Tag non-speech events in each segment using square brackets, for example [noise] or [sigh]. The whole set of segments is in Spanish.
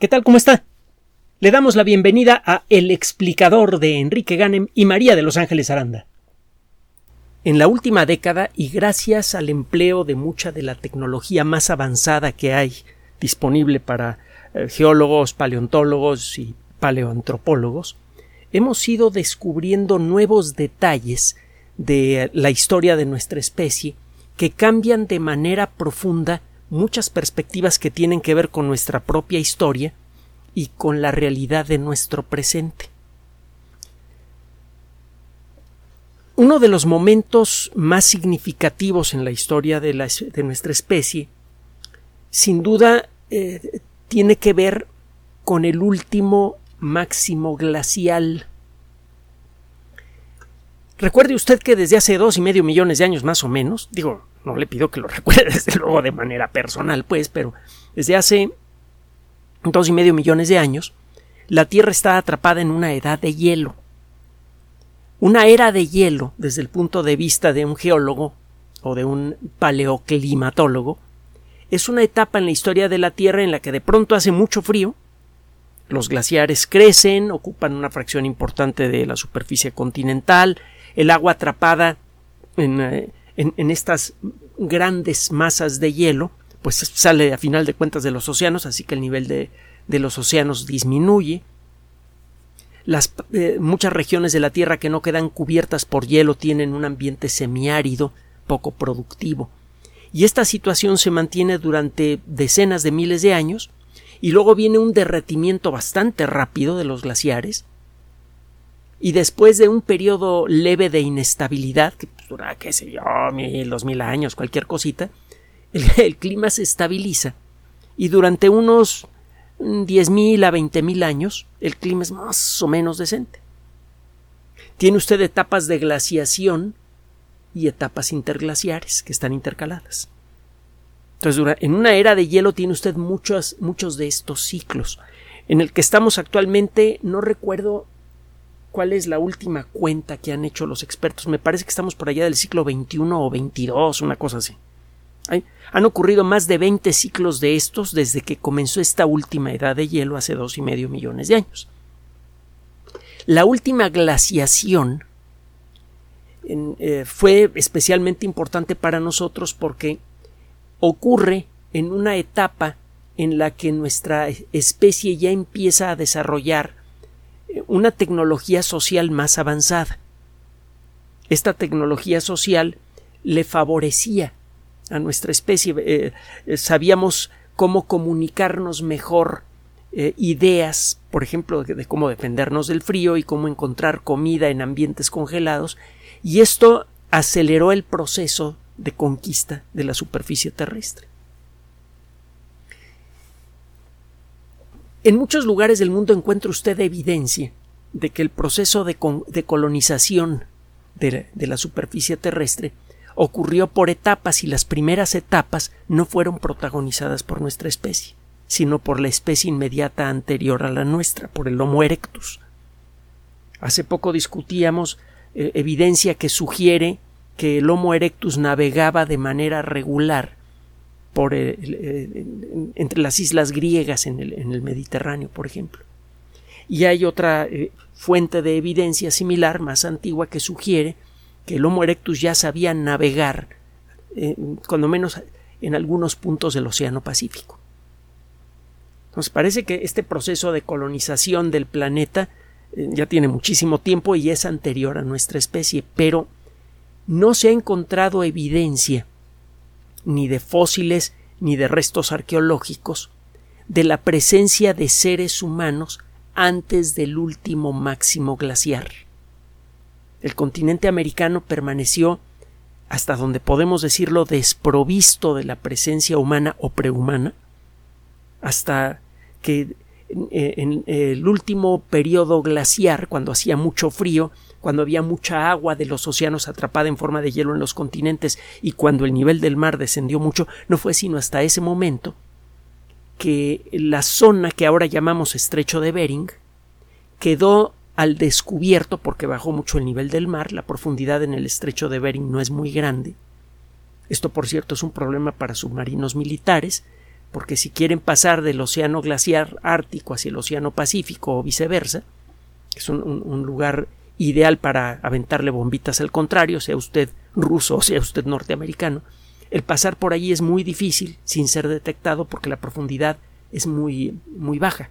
¿Qué tal? ¿Cómo está? Le damos la bienvenida a El explicador de Enrique Ganem y María de Los Ángeles Aranda. En la última década, y gracias al empleo de mucha de la tecnología más avanzada que hay disponible para eh, geólogos, paleontólogos y paleoantropólogos, hemos ido descubriendo nuevos detalles de la historia de nuestra especie que cambian de manera profunda muchas perspectivas que tienen que ver con nuestra propia historia y con la realidad de nuestro presente. Uno de los momentos más significativos en la historia de, nuestra especie, sin duda, eh, tiene que ver con el último máximo glacial. Recuerde usted que desde hace dos y medio millones de años más o menos, digo, no le pido que lo [laughs] recuerde desde luego de manera personal, pues, pero desde hace dos y medio millones de años, la Tierra está atrapada en una edad de hielo. Una era de hielo, desde el punto de vista de un geólogo o de un paleoclimatólogo, es una etapa en la historia de la Tierra en la que de pronto hace mucho frío, los glaciares crecen, ocupan una fracción importante de la superficie continental, el agua atrapada en, eh, en, estas grandes masas de hielo, pues sale a final de cuentas de los océanos, así que el nivel de, los océanos disminuye. Las, eh, muchas regiones de la Tierra que no quedan cubiertas por hielo tienen un ambiente semiárido, poco productivo. Y esta situación se mantiene durante decenas de miles de años, y luego viene un derretimiento bastante rápido de los glaciares, y después de un periodo leve de inestabilidad, que dura, qué sé yo, mil, dos mil años, cualquier cosita, el, [laughs] clima se estabiliza y durante unos diez mil a veinte mil años el clima es más o menos decente. Tiene usted etapas de glaciación y etapas interglaciares que están intercaladas. Entonces, en una era de hielo tiene usted muchos, muchos de estos ciclos. En el que estamos actualmente, no recuerdo cuál es la última cuenta que han hecho los expertos. Me parece que estamos por allá del siglo XXI o XXII, una cosa así. han ocurrido más de 20 ciclos de estos desde que comenzó esta última edad de hielo hace dos y medio millones de años. La última glaciación eh, fue especialmente importante para nosotros porque ocurre en una etapa en la que nuestra especie ya empieza a desarrollar una tecnología social más avanzada. Esta tecnología social le favorecía a nuestra especie. Eh, eh, sabíamos cómo comunicarnos mejor eh, ideas, por ejemplo, de, cómo defendernos del frío y cómo encontrar comida en ambientes congelados, y esto aceleró el proceso de conquista de la superficie terrestre. En muchos lugares del mundo encuentra usted evidencia de que el proceso de, colonización de, la superficie terrestre ocurrió por etapas y las primeras etapas no fueron protagonizadas por nuestra especie, sino por la especie inmediata anterior a la nuestra, por el Homo erectus. Hace poco discutíamos eh, evidencia que sugiere que el Homo erectus navegaba de manera regular entre las islas griegas en el, Mediterráneo, por ejemplo. Y hay otra eh, fuente de evidencia similar, más antigua, que sugiere que el Homo erectus ya sabía navegar, eh, cuando menos en algunos puntos del Océano Pacífico. Nos parece que este proceso de colonización del planeta eh, ya tiene muchísimo tiempo y es anterior a nuestra especie, pero no se ha encontrado evidencia ni de fósiles ni de restos arqueológicos de la presencia de seres humanos antes del último máximo glaciar. El continente americano permaneció, hasta donde podemos decirlo, desprovisto de la presencia humana o prehumana, hasta que en, el último periodo glaciar, cuando hacía mucho frío, cuando había mucha agua de los océanos atrapada en forma de hielo en los continentes y cuando el nivel del mar descendió mucho, no fue sino hasta ese momento que la zona que ahora llamamos estrecho de Bering quedó al descubierto porque bajó mucho el nivel del mar, la profundidad en el estrecho de Bering no es muy grande. Esto, por cierto, es un problema para submarinos militares, porque si quieren pasar del océano glaciar ártico hacia el océano Pacífico o viceversa, es un, lugar ideal para aventarle bombitas al contrario, sea usted ruso o sea usted norteamericano, el pasar por allí es muy difícil sin ser detectado porque la profundidad es muy, muy baja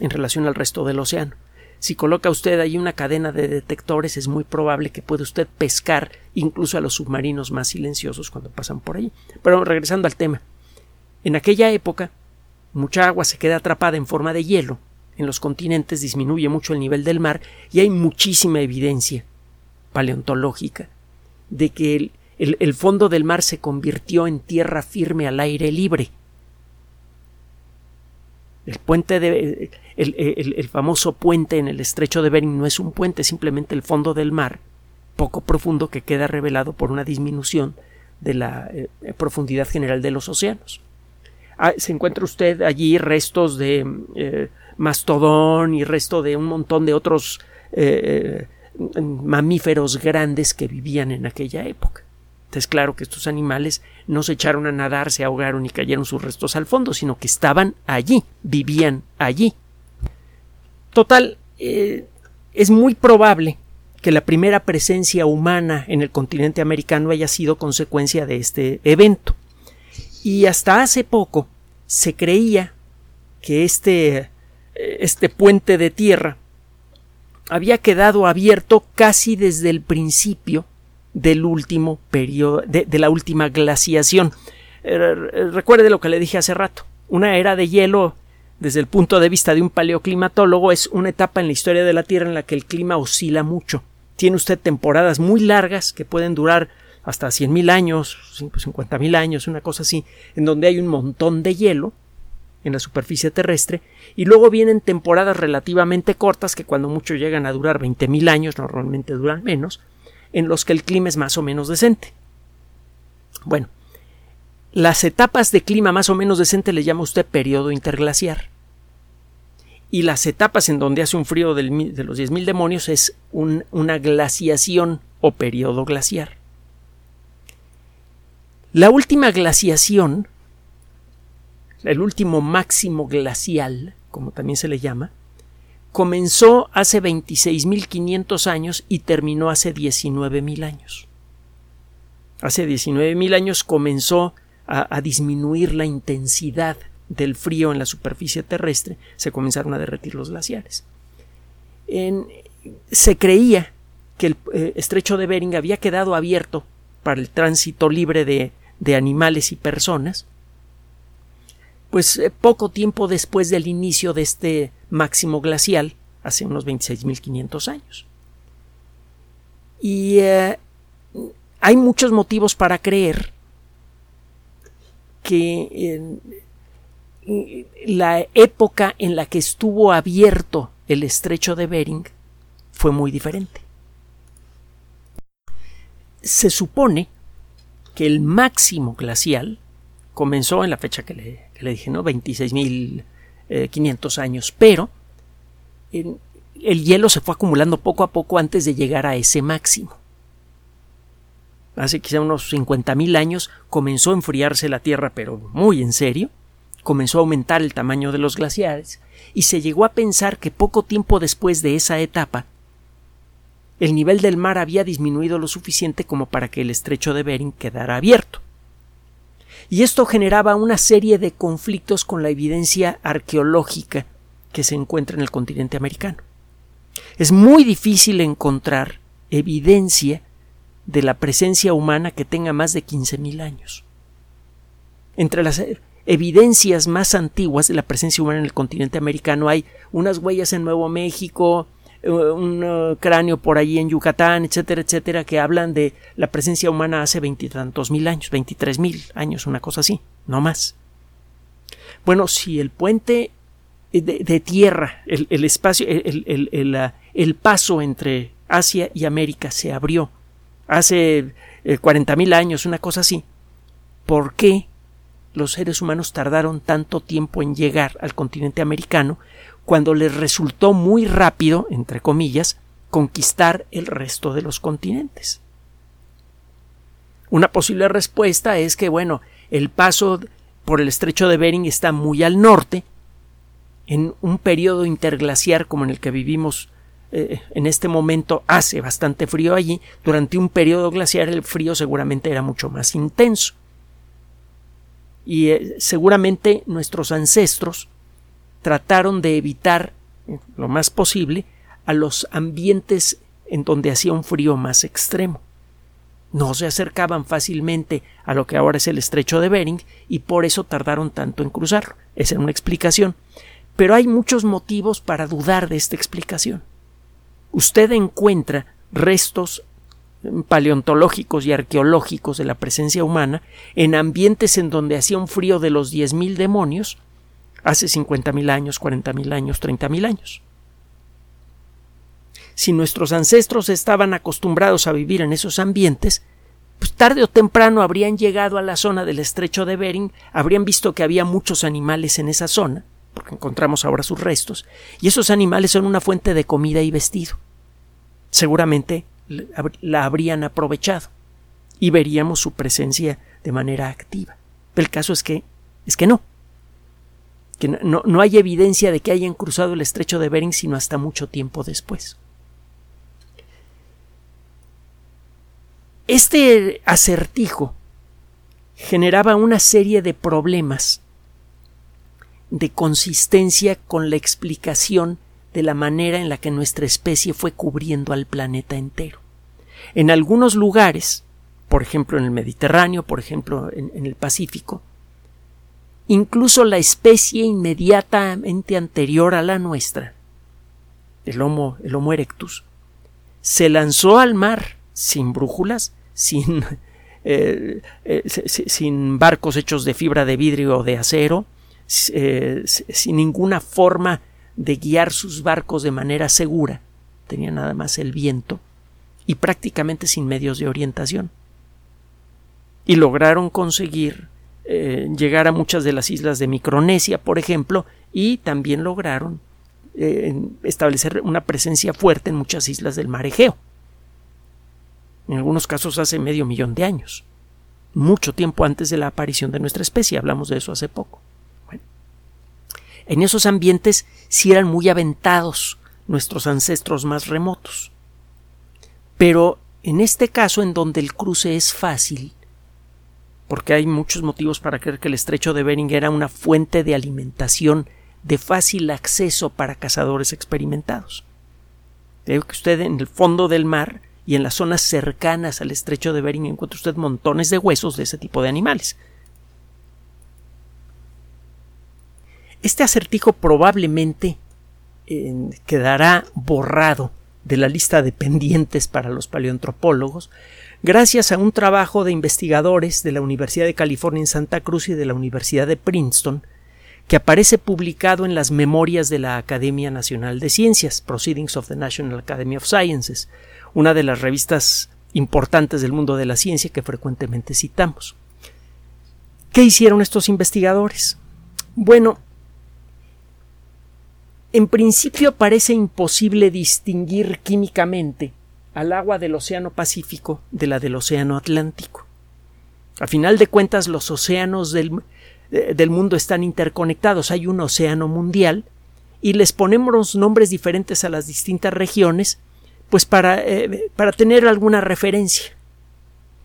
en relación al resto del océano. Si coloca usted ahí una cadena de detectores, es muy probable que pueda usted pescar incluso a los submarinos más silenciosos cuando pasan por allí. Pero regresando al tema. En aquella época, mucha agua se queda atrapada en forma de hielo. En los continentes disminuye mucho el nivel del mar y hay muchísima evidencia paleontológica de que el, fondo del mar se convirtió en tierra firme al aire libre. El puente de, el, famoso puente en el estrecho de Bering no es un puente, simplemente el fondo del mar, poco profundo, que queda revelado por una disminución de la eh, profundidad general de los océanos. Ah, se encuentra usted allí restos de eh, mastodón y resto de un montón de otros eh, mamíferos grandes que vivían en aquella época. Es claro que estos animales no se echaron a nadar, se ahogaron y cayeron sus restos al fondo, sino que estaban allí, vivían allí. Total, eh, es muy probable que la primera presencia humana en el continente americano haya sido consecuencia de este evento. Y hasta hace poco se creía que este, este puente de tierra había quedado abierto casi desde el principio del último periodo, de, la última glaciación. Eh, recuerde lo que le dije hace rato. Una era de hielo desde el punto de vista de un paleoclimatólogo, es una etapa en la historia de la Tierra en la que el clima oscila mucho. Tiene usted temporadas muy largas que pueden durar hasta 100.000 años, 50.000 años, una cosa así, en donde hay un montón de hielo en la superficie terrestre, y luego vienen temporadas relativamente cortas que cuando mucho llegan a durar 20.000 años, normalmente duran menos, en los que el clima es más o menos decente. Bueno, las etapas de clima más o menos decente le llama usted periodo interglaciar. Y las etapas en donde hace un frío de los 10.000 demonios es una glaciación o periodo glaciar. La última glaciación, el último máximo glacial, como también se le llama, comenzó hace 26.500 años y terminó hace 19.000 años. Hace 19.000 años comenzó a, disminuir la intensidad del frío en la superficie terrestre, se comenzaron a derretir los glaciares. se creía que el eh, estrecho de Bering había quedado abierto para el tránsito libre de, animales y personas, pues eh, poco tiempo después del inicio de este máximo glacial, hace unos 26.500 años. Y eh, hay muchos motivos para creer que la época en la que estuvo abierto el estrecho de Bering fue muy diferente. Se supone que el máximo glacial comenzó en la fecha que le, dije, ¿no? 26.500 eh, años, pero el hielo se fue acumulando poco a poco antes de llegar a ese máximo hace quizá unos 50.000 años, comenzó a enfriarse la Tierra, pero muy en serio, comenzó a aumentar el tamaño de los glaciares, y se llegó a pensar que poco tiempo después de esa etapa, el nivel del mar había disminuido lo suficiente como para que el estrecho de Bering quedara abierto. Y esto generaba una serie de conflictos con la evidencia arqueológica que se encuentra en el continente americano. Es muy difícil encontrar evidencia de la presencia humana que tenga más de 15.000 años. Entre las evidencias más antiguas de la presencia humana en el continente americano hay unas huellas en Nuevo México, un uh, cráneo por allí en Yucatán, etcétera, etcétera, que hablan de la presencia humana hace veintitantos mil años, veintitrés mil años, una cosa así, no más. Bueno, si el puente de, tierra, el, espacio, el, uh, el, paso entre Asia y América se abrió hace eh, cuarenta mil años, una cosa así. ¿Por qué los seres humanos tardaron tanto tiempo en llegar al continente americano cuando les resultó muy rápido, entre comillas, conquistar el resto de los continentes? Una posible respuesta es que, bueno, el paso por el estrecho de Bering está muy al norte, en un periodo interglaciar como en el que vivimos eh, en este momento hace bastante frío allí, durante un periodo glaciar el frío seguramente era mucho más intenso. Y eh, seguramente nuestros ancestros trataron de evitar lo más posible a los ambientes en donde hacía un frío más extremo. No se acercaban fácilmente a lo que ahora es el estrecho de Bering y por eso tardaron tanto en cruzarlo. Esa es una explicación. Pero hay muchos motivos para dudar de esta explicación usted encuentra restos paleontológicos y arqueológicos de la presencia humana en ambientes en donde hacía un frío de los 10.000 demonios hace 50.000 años, 40.000 años, 30.000 años. Si nuestros ancestros estaban acostumbrados a vivir en esos ambientes, pues tarde o temprano habrían llegado a la zona del estrecho de Bering, habrían visto que había muchos animales en esa zona, porque encontramos ahora sus restos, y esos animales son una fuente de comida y vestido. Seguramente la habrían aprovechado y veríamos su presencia de manera activa. el caso es que es que no. Que no, no hay evidencia de que hayan cruzado el estrecho de Bering sino hasta mucho tiempo después. Este acertijo generaba una serie de problemas de consistencia con la explicación de la manera en la que nuestra especie fue cubriendo al planeta entero. En algunos lugares, por ejemplo en el Mediterráneo, por ejemplo en, el Pacífico, incluso la especie inmediatamente anterior a la nuestra, el Homo, erectus, se lanzó al mar sin brújulas, sin, [laughs] eh, eh, sin barcos hechos de fibra de vidrio o de acero, eh, sin ninguna forma de guiar sus barcos de manera segura, tenía nada más el viento, y prácticamente sin medios de orientación. Y lograron conseguir eh, llegar a muchas de las islas de Micronesia, por ejemplo, y también lograron eh, establecer una presencia fuerte en muchas islas del mar Egeo. En algunos casos hace medio millón de años, mucho tiempo antes de la aparición de nuestra especie, hablamos de eso hace poco. En esos ambientes sí eran muy aventados nuestros ancestros más remotos. Pero en este caso, en donde el cruce es fácil, porque hay muchos motivos para creer que el estrecho de Bering era una fuente de alimentación de fácil acceso para cazadores experimentados. Creo que usted en el fondo del mar y en las zonas cercanas al estrecho de Bering encuentra usted montones de huesos de ese tipo de animales. Este acertijo probablemente eh, quedará borrado de la lista de pendientes para los paleoantropólogos gracias a un trabajo de investigadores de la Universidad de California en Santa Cruz y de la Universidad de Princeton que aparece publicado en las Memorias de la Academia Nacional de Ciencias, Proceedings of the National Academy of Sciences, una de las revistas importantes del mundo de la ciencia que frecuentemente citamos. ¿Qué hicieron estos investigadores? Bueno, en principio parece imposible distinguir químicamente al agua del Océano Pacífico de la del Océano Atlántico. A final de cuentas, los océanos del, eh, del mundo están interconectados. Hay un océano mundial y les ponemos nombres diferentes a las distintas regiones, pues para, eh, para tener alguna referencia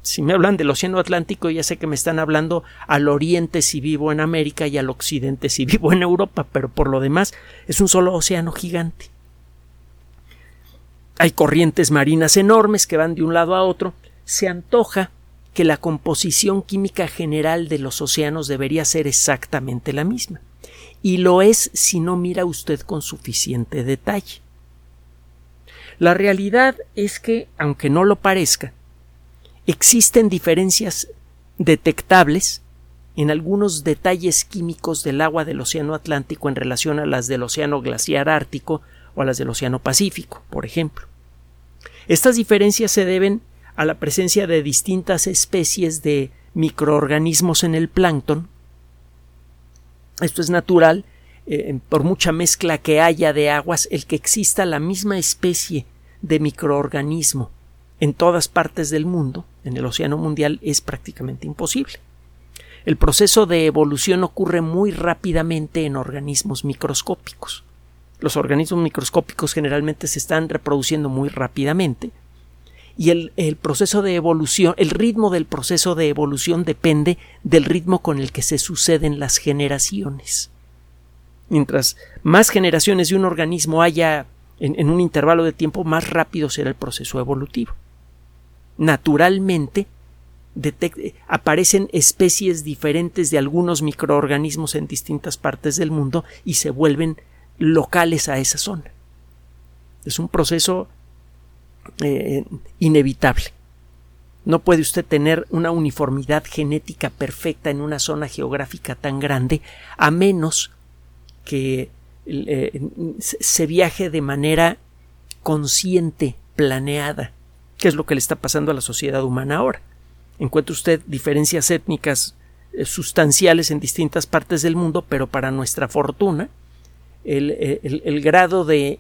si me hablan del Océano Atlántico, ya sé que me están hablando al oriente si vivo en América y al occidente si [laughs] vivo en Europa, pero por lo demás es un solo océano gigante. Hay corrientes marinas enormes que van de un lado a otro. Se antoja que la composición química general de los océanos debería ser exactamente la misma. Y lo es si no mira usted con suficiente detalle. La realidad es que, aunque no lo parezca, existen diferencias detectables en algunos detalles químicos del agua del Océano Atlántico en relación a las del Océano Glaciar Ártico o a las del Océano Pacífico, por ejemplo. Estas diferencias se deben a la presencia de distintas especies de microorganismos en el plancton. Esto es natural, eh, por mucha mezcla que haya de aguas, el que exista la misma especie de microorganismo en todas partes del mundo, en el océano mundial, es prácticamente imposible. El proceso de evolución ocurre muy rápidamente en organismos microscópicos. Los organismos microscópicos generalmente se están reproduciendo muy rápidamente y el, proceso de evolución, el ritmo del proceso de evolución depende del ritmo con el que se suceden las generaciones. Mientras más generaciones de un organismo haya en un intervalo de tiempo, más rápido será el proceso evolutivo. Naturalmente, aparecen especies diferentes de algunos microorganismos en distintas partes del mundo y se vuelven locales a esa zona. Es un proceso eh, inevitable. No puede usted tener una uniformidad genética perfecta en una zona geográfica tan grande a menos que eh, se viaje de manera consciente, planeada, que es lo que le está pasando a la sociedad humana ahora. Encuentra usted diferencias étnicas eh, sustanciales en distintas partes del mundo, pero para nuestra fortuna, el, grado de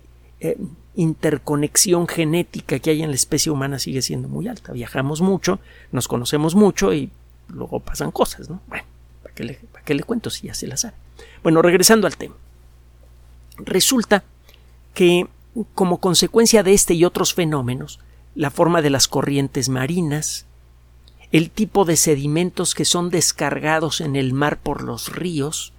interconexión genética que hay en la especie humana sigue siendo muy alta. Viajamos mucho, nos conocemos mucho y luego pasan cosas, ¿no? Bueno, ¿para qué le, para qué le cuento si ya se las sabe? Bueno, regresando al tema. Resulta que como consecuencia de este y otros fenómenos, la forma de las corrientes marinas, el tipo de sedimentos que son descargados en el mar por los ríos,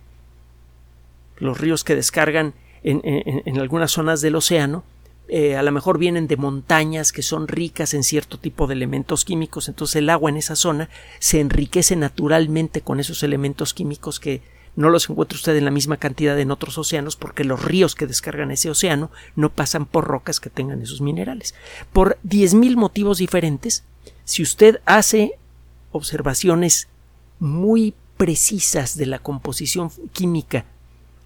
los ríos que descargan en, en algunas zonas del océano, eh, a lo mejor vienen de montañas que son ricas en cierto tipo de elementos químicos, entonces el agua en esa zona se enriquece naturalmente con esos elementos químicos que no los encuentra usted en la misma cantidad en otros océanos porque los ríos que descargan ese océano no pasan por rocas que tengan esos minerales. Por diez mil motivos diferentes, si usted hace observaciones muy precisas de la composición química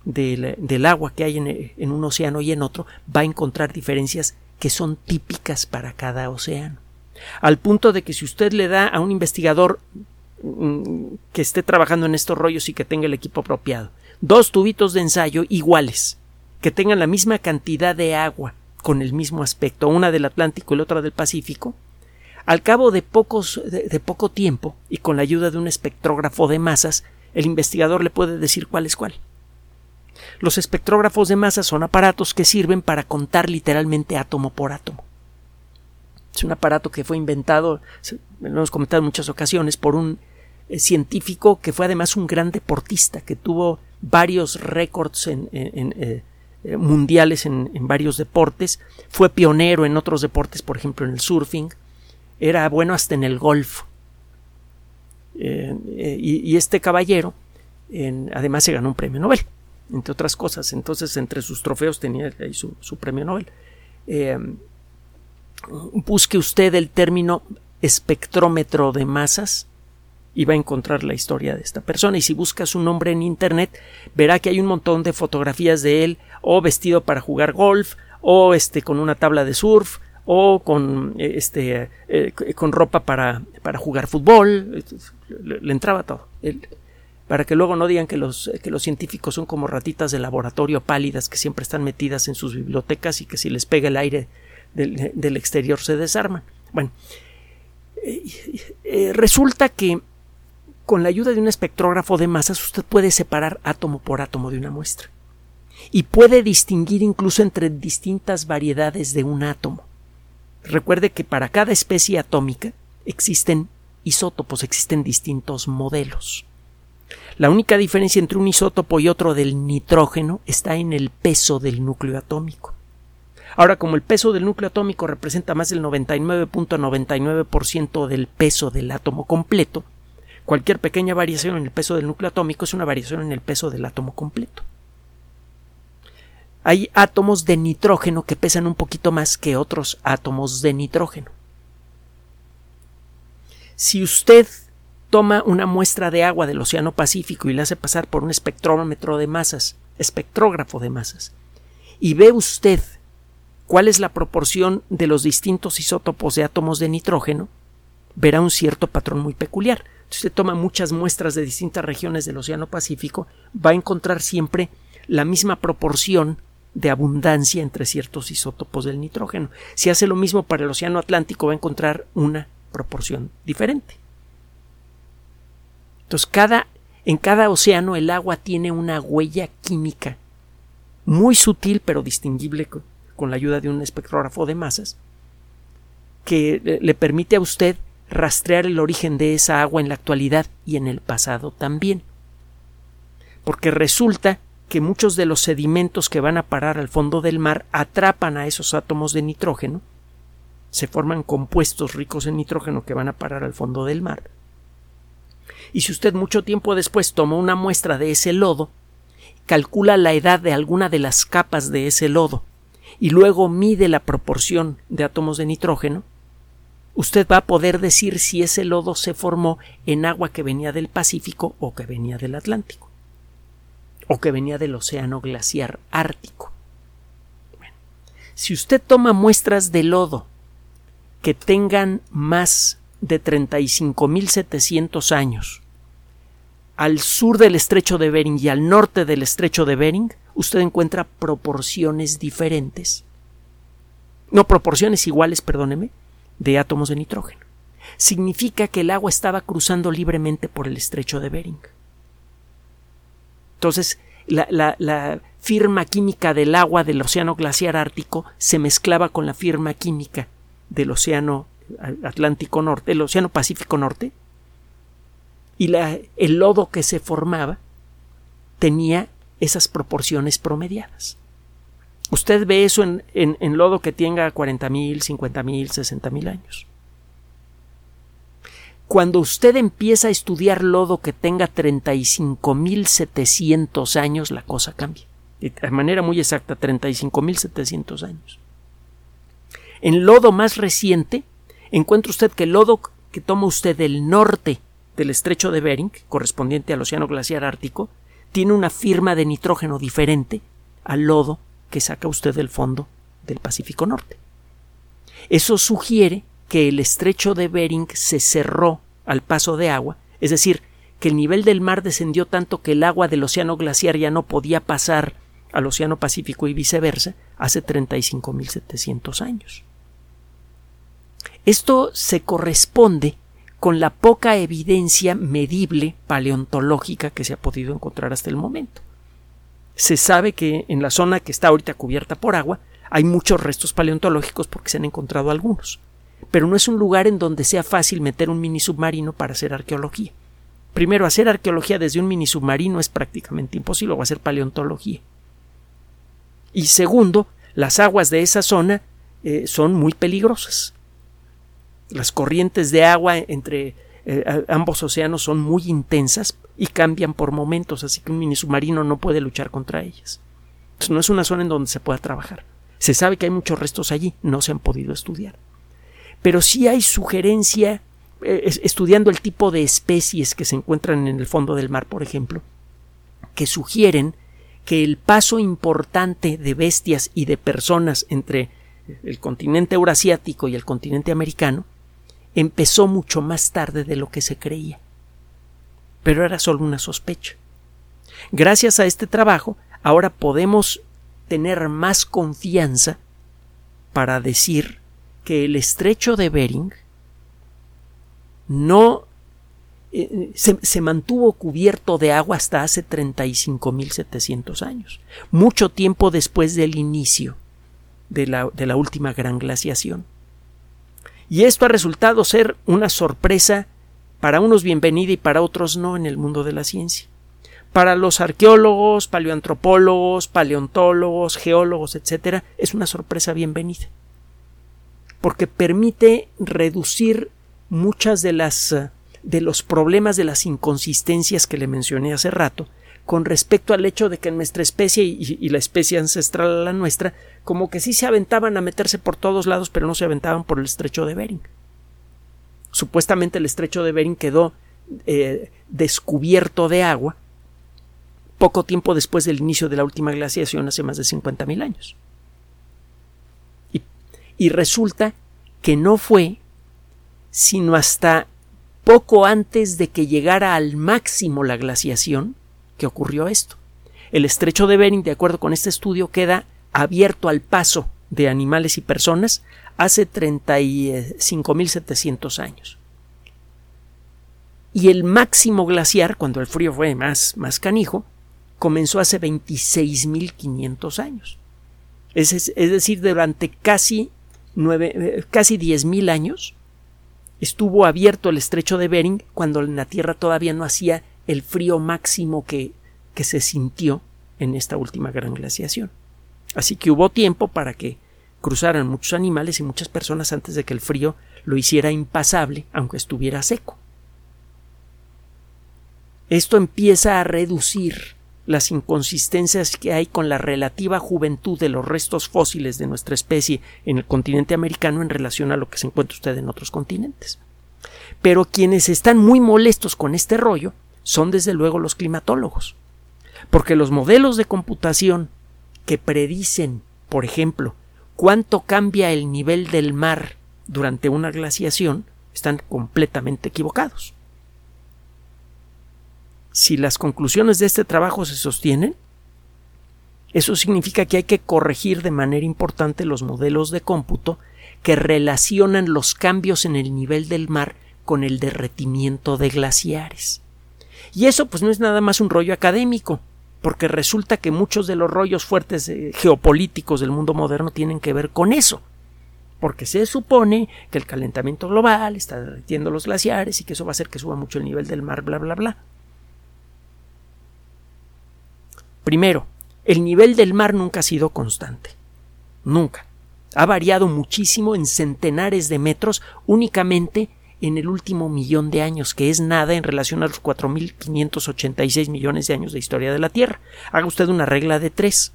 del, agua que hay en, un océano y en otro, va a encontrar diferencias que son típicas para cada océano. Al punto de que si usted le da a un investigador mm, que esté trabajando en estos rollos y que tenga el equipo apropiado, dos tubitos de ensayo iguales, que tengan la misma cantidad de agua con el mismo aspecto, una del Atlántico y la otra del Pacífico, al cabo de, pocos, de poco tiempo y con la ayuda de un espectrógrafo de masas, el investigador le puede decir cuál es cuál. Los espectrógrafos de masa son aparatos que sirven para contar literalmente átomo por átomo. Es un aparato que fue inventado, lo hemos comentado en muchas ocasiones, por un eh, científico que fue además un gran deportista, que tuvo varios récords eh, eh, mundiales en, varios deportes, fue pionero en otros deportes, por ejemplo en el surfing, era bueno hasta en el golf. y, este caballero además se ganó un premio Nobel entre otras cosas. Entonces, entre sus trofeos tenía ahí su, premio Nobel. Eh, busque usted el término espectrómetro de masas y va a encontrar la historia de esta persona. Y si busca su nombre en Internet, verá que hay un montón de fotografías de él, o vestido para jugar golf, o este con una tabla de surf, o con este eh, con ropa para, para jugar fútbol. Le, entraba todo para que luego no digan que los, que los científicos son como ratitas de laboratorio pálidas que siempre están metidas en sus bibliotecas y que si les pega el aire del, exterior se desarman. Bueno, eh, eh, resulta que con la ayuda de un espectrógrafo de masas usted puede separar átomo por átomo de una muestra y puede distinguir incluso entre distintas variedades de un átomo. Recuerde que para cada especie atómica existen isótopos, existen distintos modelos. La única diferencia entre un isótopo y otro del nitrógeno está en el peso del núcleo atómico. Ahora, como el peso del núcleo atómico representa más del 99.99% del peso del átomo completo, cualquier pequeña variación en el peso del núcleo atómico es una variación en el peso del átomo completo. Hay átomos de nitrógeno que pesan un poquito más que otros átomos de nitrógeno. Si usted toma una muestra de agua del Océano Pacífico y la hace pasar por un espectrómetro de masas, espectrógrafo de masas, y ve usted cuál es la proporción de los distintos isótopos de átomos de nitrógeno, verá un cierto patrón muy peculiar. Si usted toma muchas muestras de distintas regiones del Océano Pacífico, va a encontrar siempre la misma proporción de abundancia entre ciertos isótopos del nitrógeno. Si hace lo mismo para el Océano Atlántico, va a encontrar una proporción diferente. Entonces, cada, en cada océano el agua tiene una huella química muy sutil pero distinguible con, con la ayuda de un espectrógrafo de masas que le permite a usted rastrear el origen de esa agua en la actualidad y en el pasado también. Porque resulta que muchos de los sedimentos que van a parar al fondo del mar atrapan a esos átomos de nitrógeno, se forman compuestos ricos en nitrógeno que van a parar al fondo del mar. Y si usted mucho tiempo después toma una muestra de ese lodo, calcula la edad de alguna de las capas de ese lodo y luego mide la proporción de átomos de nitrógeno, usted va a poder decir si ese lodo se formó en agua que venía del Pacífico o que venía del Atlántico o que venía del océano glaciar ártico. si usted toma muestras de lodo que tengan más de 35.700 años al sur del estrecho de Bering y al norte del estrecho de Bering, usted encuentra proporciones diferentes. No proporciones iguales, perdóneme, de átomos de nitrógeno. Significa que el agua estaba cruzando libremente por el estrecho de Bering. Entonces, la, firma química del agua del océano glaciar ártico se mezclaba con la firma química del océano Atlántico Norte, el océano Pacífico Norte, y el lodo que se formaba tenía esas proporciones promediadas. Usted ve eso en, en, lodo que tenga 40.000, 50.000, 60.000 años. Cuando usted empieza a estudiar lodo que tenga 35.700 años, la cosa cambia. De manera muy exacta, 35.700 años. En lodo más reciente, encuentra usted que el lodo que toma usted del norte del estrecho de Bering, correspondiente al océano glaciar ártico, tiene una firma de nitrógeno diferente al lodo que saca usted del fondo del Pacífico Norte. Eso sugiere que el estrecho de Bering se cerró al paso de agua, es decir, que el nivel del mar descendió tanto que el agua del océano glaciar ya no podía pasar al océano Pacífico y viceversa hace 35.700 años. Esto se corresponde con la poca evidencia medible paleontológica que se ha podido encontrar hasta el momento se sabe que en la zona que está ahorita cubierta por agua hay muchos restos paleontológicos porque se han encontrado algunos. Pero no es un lugar en donde sea fácil meter un mini submarino para hacer arqueología. Primero, hacer arqueología desde un mini submarino es prácticamente imposible, o hacer paleontología. Y segundo, las aguas de esa zona eh, son muy peligrosas. Las corrientes de agua entre eh, ambos océanos son muy intensas y cambian por momentos, así que un mini submarino no puede luchar contra ellas. no es una zona en donde se pueda trabajar. Se sabe que hay muchos restos allí, no se han podido estudiar. Pero sí hay sugerencia, eh, estudiando el tipo de especies que se encuentran en el fondo del mar, por ejemplo, que sugieren que el paso importante de bestias y de personas entre el continente eurasiático y el continente americano empezó mucho más tarde de lo que se creía. Pero era solo una sospecha. Gracias a este trabajo, ahora podemos tener más confianza para decir que el estrecho de Bering no eh, se, mantuvo cubierto de agua hasta hace 35.700 años, mucho tiempo después del inicio de la, de la última gran glaciación. Y esto ha resultado ser una sorpresa para unos bienvenida y para otros no en el mundo de la ciencia. Para los arqueólogos, paleoantropólogos, paleontólogos, geólogos, etc., es una sorpresa bienvenida. Porque permite reducir muchas de las de los problemas de las inconsistencias que le mencioné hace rato con respecto al hecho de que nuestra especie y, la especie ancestral a la nuestra, como que sí se aventaban a meterse por todos lados, pero no se aventaban por el estrecho de Bering. Supuestamente el estrecho de Bering quedó eh, descubierto de agua poco tiempo después del inicio de la última glaciación, hace más de 50.000 años. Y, y resulta que no fue sino hasta poco antes de que llegara al máximo la glaciación, que ocurrió esto. El estrecho de Bering, de acuerdo con este estudio, queda abierto al paso de animales y personas hace 35.700 años. Y el máximo glaciar, cuando el frío fue más, más canijo, comenzó hace 26.500 años. Es, es, decir, durante casi, nueve, eh, casi 10.000 años estuvo abierto el estrecho de Bering cuando la Tierra todavía no hacía el frío máximo que, que se sintió en esta última gran glaciación. Así que hubo tiempo para que cruzaran muchos animales y muchas personas antes de que el frío lo hiciera impasable, aunque estuviera seco. Esto empieza a reducir las inconsistencias que hay con la relativa juventud de los restos fósiles de nuestra especie en el continente americano en relación a lo que se encuentra usted en otros continentes. Pero quienes están muy molestos con este rollo son desde luego los climatólogos, porque los modelos de computación que predicen, por ejemplo, cuánto cambia el nivel del mar durante una glaciación están completamente equivocados si las conclusiones de este trabajo se sostienen, eso significa que hay que corregir de manera importante los modelos de cómputo que relacionan los cambios en el nivel del mar con el derretimiento de glaciares. Y eso pues no es nada más un rollo académico, porque resulta que muchos de los rollos fuertes eh, geopolíticos del mundo moderno tienen que ver con eso. Porque se supone que el calentamiento global está derritiendo los glaciares y que eso va a hacer que suba mucho el nivel del mar, bla, bla, bla. Primero, el nivel del mar nunca ha sido constante. Nunca. Ha variado muchísimo en centenares de metros únicamente en el último millón de años, que es nada en relación a los 4.586 millones de años de historia de la Tierra. Haga usted una regla de tres.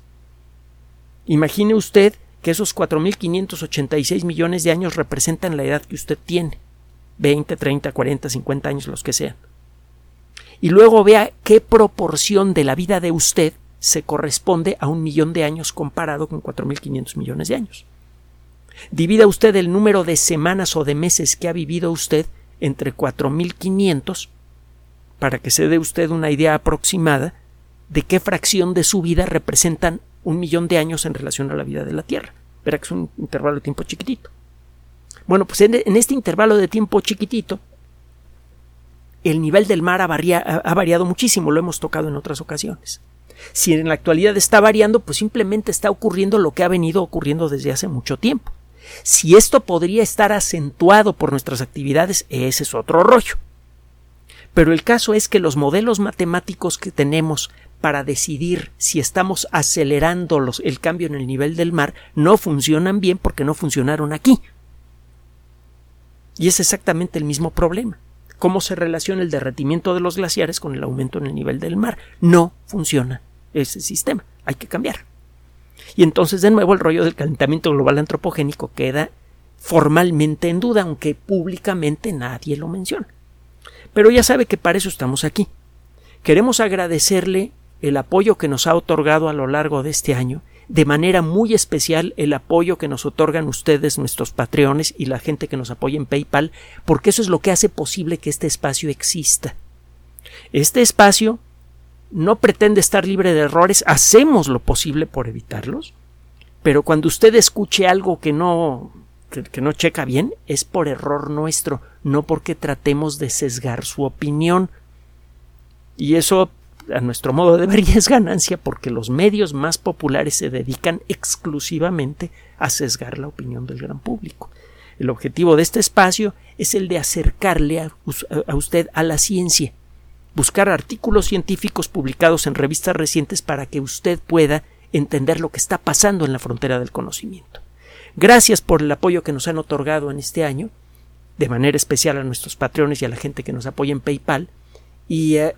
Imagine usted que esos 4.586 millones de años representan la edad que usted tiene. 20, 30, 40, 50 años, los que sean. Y luego vea qué proporción de la vida de usted se corresponde a un millón de años comparado con 4.500 millones de años. Divida usted el número de semanas o de meses que ha vivido usted entre 4.500 para que se dé usted una idea aproximada de qué fracción de su vida representan un millón de años en relación a la vida de la Tierra. Verá que es un intervalo de tiempo chiquitito. Bueno, pues en, este intervalo de tiempo chiquitito, el nivel del mar ha variado muchísimo, lo hemos tocado en otras ocasiones. Si en la actualidad está variando, pues simplemente está ocurriendo lo que ha venido ocurriendo desde hace mucho tiempo. Si esto podría estar acentuado por nuestras actividades, ese es otro rollo. Pero el caso es que los modelos matemáticos que tenemos para decidir si estamos acelerando el cambio en el nivel del mar no funcionan bien porque no funcionaron aquí. Y es exactamente el mismo problema. ¿Cómo se relaciona el derretimiento de los glaciares con el aumento en el nivel del mar? No funciona ese sistema. Hay que cambiar. Y entonces, de nuevo, el rollo del calentamiento global antropogénico queda formalmente en duda, aunque públicamente nadie lo menciona. Pero ya sabe que para eso estamos aquí. Queremos agradecerle el apoyo que nos ha otorgado a lo largo de este año, de manera muy especial el apoyo que nos otorgan ustedes, nuestros patreones y la gente que nos apoya en PayPal, porque eso es lo que hace posible que este espacio exista. Este espacio no pretende estar libre de errores, hacemos lo posible por evitarlos, pero cuando usted escuche algo que no que, no checa bien, es por error nuestro, no porque tratemos de sesgar su opinión. Y eso, a nuestro modo de ver, es ganancia porque los medios más populares se dedican exclusivamente a sesgar la opinión del gran público. El objetivo de este espacio es el de acercarle a usted a la ciencia, buscar artículos científicos publicados en revistas recientes para que usted pueda entender lo que está pasando en la frontera del conocimiento. Gracias por el apoyo que nos han otorgado en este año, de manera especial a nuestros patrones y a la gente que nos apoya en PayPal, y eh,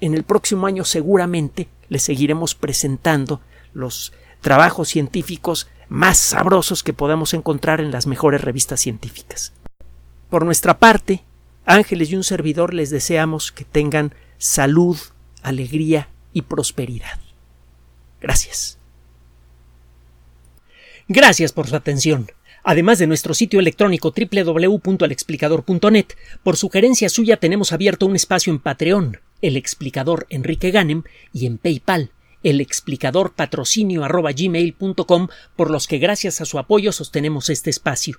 en el próximo año seguramente les seguiremos presentando los trabajos científicos más sabrosos que podamos encontrar en las mejores revistas científicas. Por nuestra parte, Ángeles y un servidor les deseamos que tengan salud, alegría y prosperidad. Gracias. Gracias por su atención. Además de nuestro sitio electrónico www.alexplicador.net, por sugerencia suya tenemos abierto un espacio en Patreon, el explicador Enrique Ganem, y en PayPal, el explicador patrocinio por los que gracias a su apoyo sostenemos este espacio.